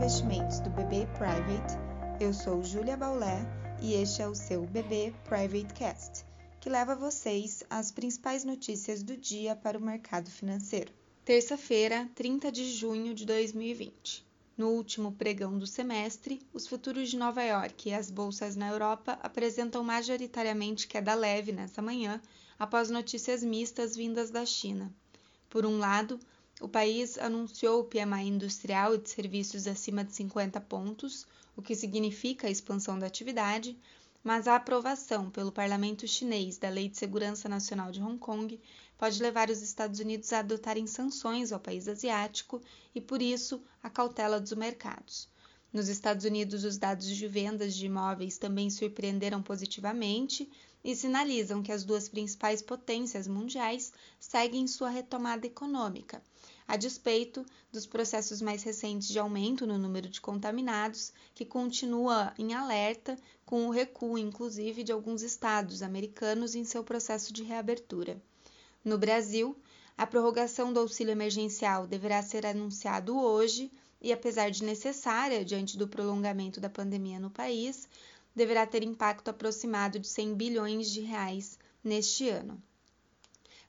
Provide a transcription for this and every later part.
investimentos do BB Private. Eu sou Julia Baulé e este é o seu BB Private Cast, que leva vocês as principais notícias do dia para o mercado financeiro. Terça-feira, 30 de junho de 2020. No último pregão do semestre, os futuros de Nova York e as bolsas na Europa apresentam majoritariamente queda leve nessa manhã, após notícias mistas vindas da China. Por um lado, o país anunciou o PMI industrial e de serviços acima de 50 pontos, o que significa a expansão da atividade, mas a aprovação pelo parlamento chinês da Lei de Segurança Nacional de Hong Kong pode levar os Estados Unidos a adotarem sanções ao país asiático e, por isso, a cautela dos mercados. Nos Estados Unidos, os dados de vendas de imóveis também surpreenderam positivamente e sinalizam que as duas principais potências mundiais seguem sua retomada econômica, a despeito dos processos mais recentes de aumento no número de contaminados, que continua em alerta com o recuo, inclusive, de alguns estados americanos em seu processo de reabertura. No Brasil, a prorrogação do auxílio emergencial deverá ser anunciado hoje e, apesar de necessária diante do prolongamento da pandemia no país, deverá ter impacto aproximado de 100 bilhões de reais neste ano.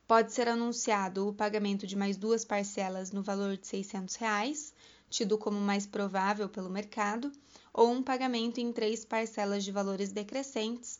Pode ser anunciado o pagamento de mais duas parcelas no valor de 600 reais, tido como mais provável pelo mercado, ou um pagamento em três parcelas de valores decrescentes,